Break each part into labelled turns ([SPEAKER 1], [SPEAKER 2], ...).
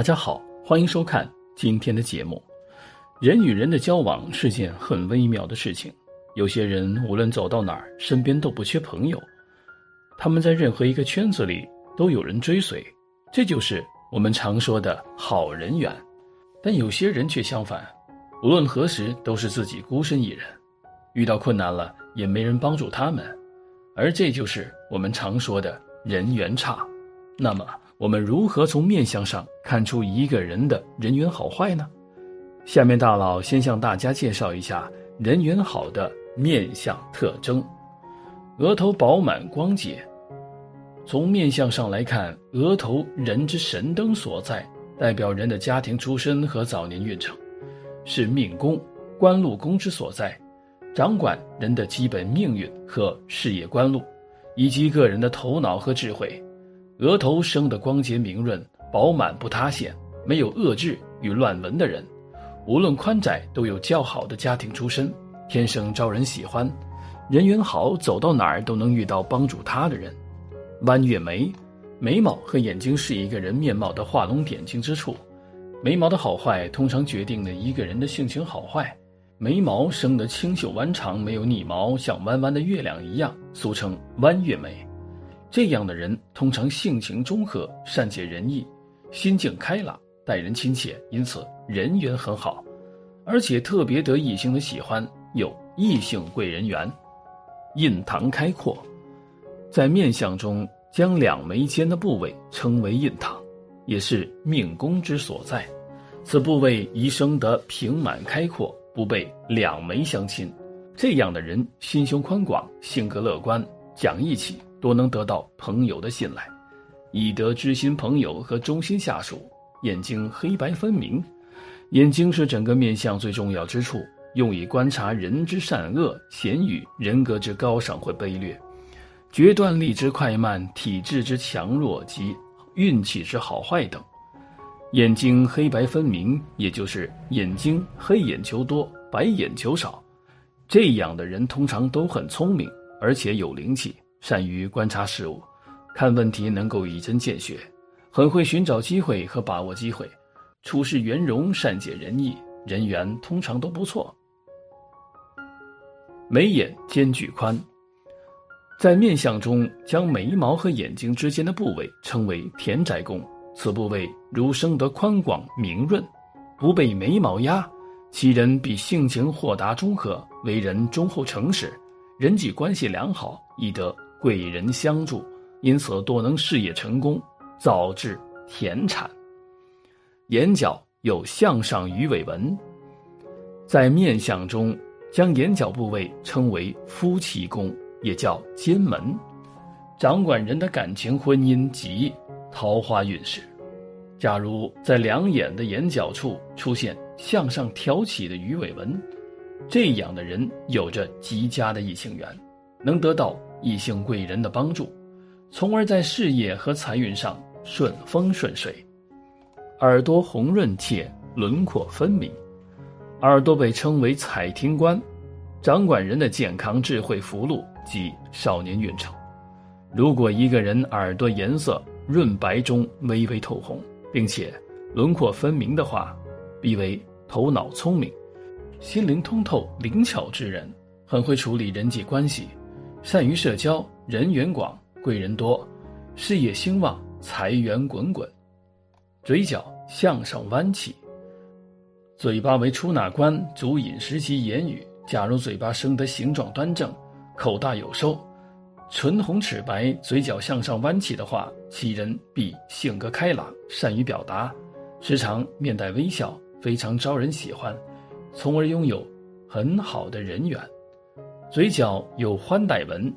[SPEAKER 1] 大家好，欢迎收看今天的节目。人与人的交往是件很微妙的事情。有些人无论走到哪儿，身边都不缺朋友，他们在任何一个圈子里都有人追随，这就是我们常说的好人缘。但有些人却相反，无论何时都是自己孤身一人，遇到困难了也没人帮助他们，而这就是我们常说的人缘差。那么，我们如何从面相上看出一个人的人缘好坏呢？下面大佬先向大家介绍一下人缘好的面相特征：额头饱满光洁。从面相上来看，额头人之神灯所在，代表人的家庭出身和早年运程，是命宫、官禄宫之所在，掌管人的基本命运和事业官禄，以及个人的头脑和智慧。额头生的光洁明润、饱满不塌陷，没有恶痣与乱纹的人，无论宽窄都有较好的家庭出身，天生招人喜欢，人缘好，走到哪儿都能遇到帮助他的人。弯月眉，眉毛和眼睛是一个人面貌的画龙点睛之处，眉毛的好坏通常决定了一个人的性情好坏。眉毛生得清秀弯长，没有逆毛，像弯弯的月亮一样，俗称弯月眉。这样的人通常性情中和，善解人意，心境开朗，待人亲切，因此人缘很好，而且特别得异性的喜欢，有异性贵人缘。印堂开阔，在面相中将两眉间的部位称为印堂，也是命宫之所在。此部位宜生得平满开阔，不被两眉相侵。这样的人心胸宽广，性格乐观，讲义气。多能得到朋友的信赖，以得知心朋友和忠心下属。眼睛黑白分明，眼睛是整个面相最重要之处，用以观察人之善恶、贤愚、人格之高尚或卑劣，决断力之快慢、体质之强弱及运气之好坏等。眼睛黑白分明，也就是眼睛黑眼球多，白眼球少。这样的人通常都很聪明，而且有灵气。善于观察事物，看问题能够以针见血，很会寻找机会和把握机会，处事圆融，善解人意，人缘通常都不错。眉眼间距宽，在面相中将眉毛和眼睛之间的部位称为田宅宫，此部位如生得宽广明润，不被眉毛压，其人必性情豁达中和，为人忠厚诚实，人际关系良好，易得。贵人相助，因此多能事业成功，早至田产。眼角有向上鱼尾纹，在面相中将眼角部位称为夫妻宫，也叫奸门，掌管人的感情、婚姻及桃花运势。假如在两眼的眼角处出现向上挑起的鱼尾纹，这样的人有着极佳的异性缘，能得到。异性贵人的帮助，从而在事业和财运上顺风顺水。耳朵红润且轮廓分明，耳朵被称为彩听官，掌管人的健康、智慧、福禄及少年运程。如果一个人耳朵颜色润白中微微透红，并且轮廓分明的话，必为头脑聪明、心灵通透、灵巧之人，很会处理人际关系。善于社交，人缘广，贵人多，事业兴旺，财源滚滚。嘴角向上弯起，嘴巴为出纳官，主饮食及言语。假如嘴巴生得形状端正，口大有收，唇红齿白，嘴角向上弯起的话，其人必性格开朗，善于表达，时常面带微笑，非常招人喜欢，从而拥有很好的人缘。嘴角有欢带纹，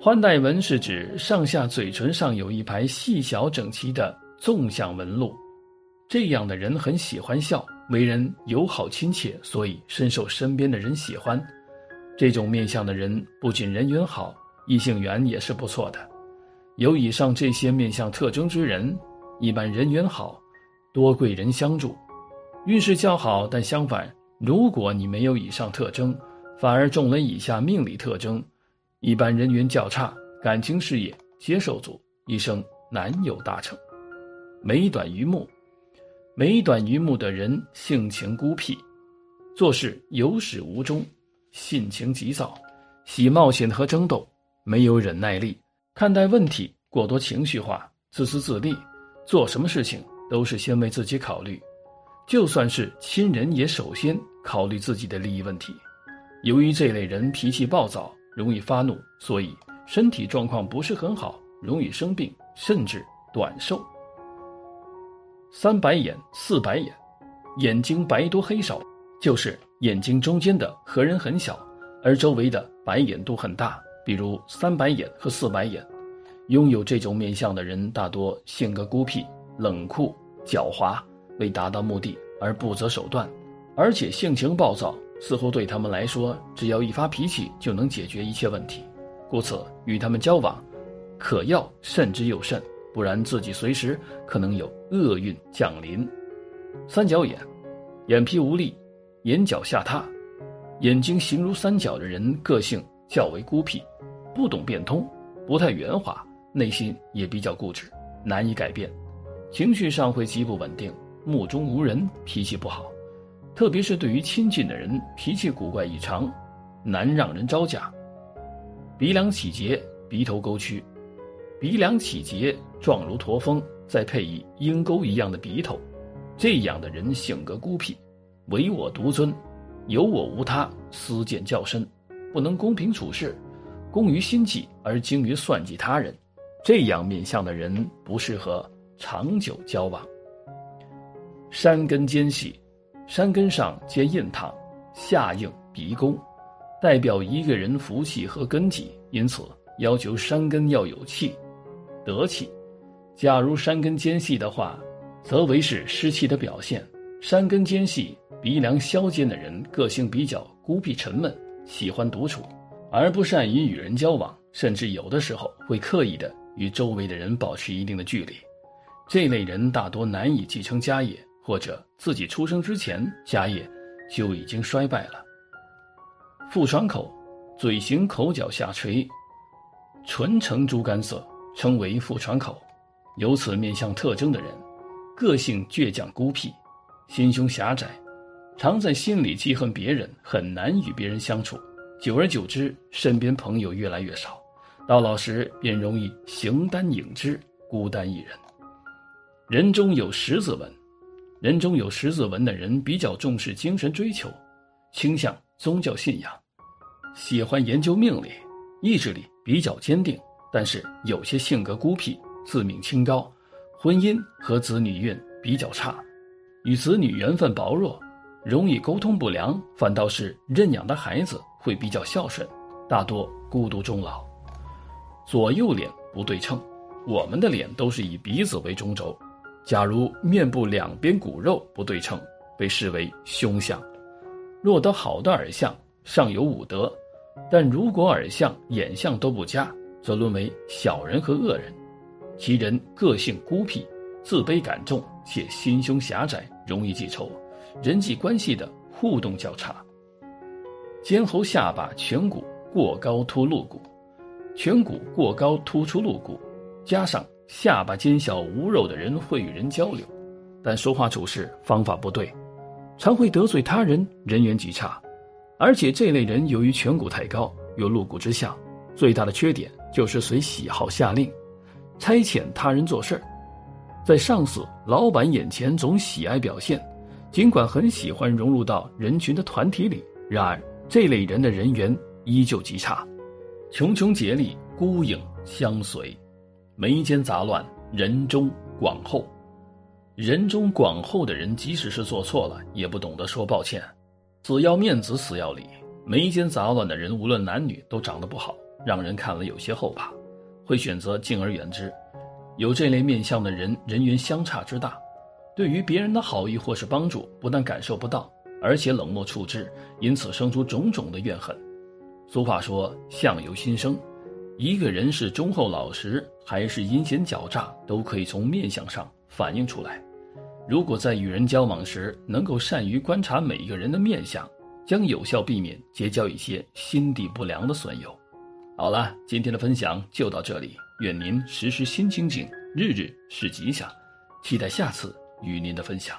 [SPEAKER 1] 欢带纹是指上下嘴唇上有一排细小整齐的纵向纹路，这样的人很喜欢笑，为人友好亲切，所以深受身边的人喜欢。这种面相的人不仅人缘好，异性缘也是不错的。有以上这些面相特征之人，一般人缘好，多贵人相助，运势较好。但相反，如果你没有以上特征，反而中了以下命理特征：一般人缘较差，感情事业接受阻，一生难有大成。眉短于目，眉短于目的人性情孤僻，做事有始无终，性情急躁，喜冒险和争斗，没有忍耐力，看待问题过多情绪化，自私自利，做什么事情都是先为自己考虑，就算是亲人也首先考虑自己的利益问题。由于这类人脾气暴躁，容易发怒，所以身体状况不是很好，容易生病，甚至短寿。三白眼、四白眼，眼睛白多黑少，就是眼睛中间的核仁很小，而周围的白眼都很大。比如三白眼和四白眼，拥有这种面相的人大多性格孤僻、冷酷、狡猾，为达到目的而不择手段，而且性情暴躁，似乎对他们来说，只要一发脾气就能解决一切问题。故此，与他们交往，可要慎之又慎。不然，自己随时可能有厄运降临。三角眼，眼皮无力，眼角下塌，眼睛形如三角的人，个性较为孤僻，不懂变通，不太圆滑，内心也比较固执，难以改变，情绪上会极不稳定，目中无人，脾气不好，特别是对于亲近的人，脾气古怪异常，难让人招架。鼻梁起结，鼻头沟曲。鼻梁起结，状如驼峰，再配以鹰钩一样的鼻头，这样的人性格孤僻，唯我独尊，有我无他，私见较深，不能公平处事，工于心计而精于算计他人，这样面相的人不适合长久交往。山根尖细，山根上接印堂，下应鼻弓，代表一个人福气和根基，因此要求山根要有气。得气，假如山根尖细的话，则为是湿气的表现。山根尖细、鼻梁削尖的人，个性比较孤僻沉闷，喜欢独处，而不善于与人交往，甚至有的时候会刻意的与周围的人保持一定的距离。这类人大多难以继承家业，或者自己出生之前家业就已经衰败了。腹窗口，嘴型口角下垂，唇呈猪肝色。称为腹喘口，有此面相特征的人，个性倔强孤僻，心胸狭窄，常在心里记恨别人，很难与别人相处。久而久之，身边朋友越来越少，到老时便容易形单影只，孤单一人。人中有十字纹，人中有十字纹的人比较重视精神追求，倾向宗教信仰，喜欢研究命理，意志力比较坚定。但是有些性格孤僻，自命清高，婚姻和子女运比较差，与子女缘分薄弱，容易沟通不良。反倒是认养的孩子会比较孝顺，大多孤独终老。左右脸不对称，我们的脸都是以鼻子为中轴，假如面部两边骨肉不对称，被视为凶相。若得好的耳相，尚有五德；但如果耳相、眼相都不佳，则沦为小人和恶人，其人个性孤僻、自卑感重，且心胸狭窄，容易记仇，人际关系的互动较差。肩喉下巴颧骨过高突露骨，颧骨过高突出露骨，加上下巴尖小无肉的人会与人交流，但说话处事方法不对，常会得罪他人，人缘极差。而且这类人由于颧骨太高，有露骨之相，最大的缺点。就是随喜好下令，差遣他人做事儿，在上司、老板眼前总喜爱表现，尽管很喜欢融入到人群的团体里，然而这类人的人缘依旧极差，穷穷竭力，孤影相随，眉间杂乱，人中广厚。人中广厚的人，即使是做错了，也不懂得说抱歉，死要面子，死要理。眉间杂乱的人，无论男女，都长得不好。让人看了有些后怕，会选择敬而远之。有这类面相的人，人缘相差之大，对于别人的好意或是帮助，不但感受不到，而且冷漠处之，因此生出种种的怨恨。俗话说“相由心生”，一个人是忠厚老实，还是阴险狡诈，都可以从面相上反映出来。如果在与人交往时，能够善于观察每一个人的面相，将有效避免结交一些心地不良的损友。好了，今天的分享就到这里。愿您时时心清静，日日是吉祥。期待下次与您的分享。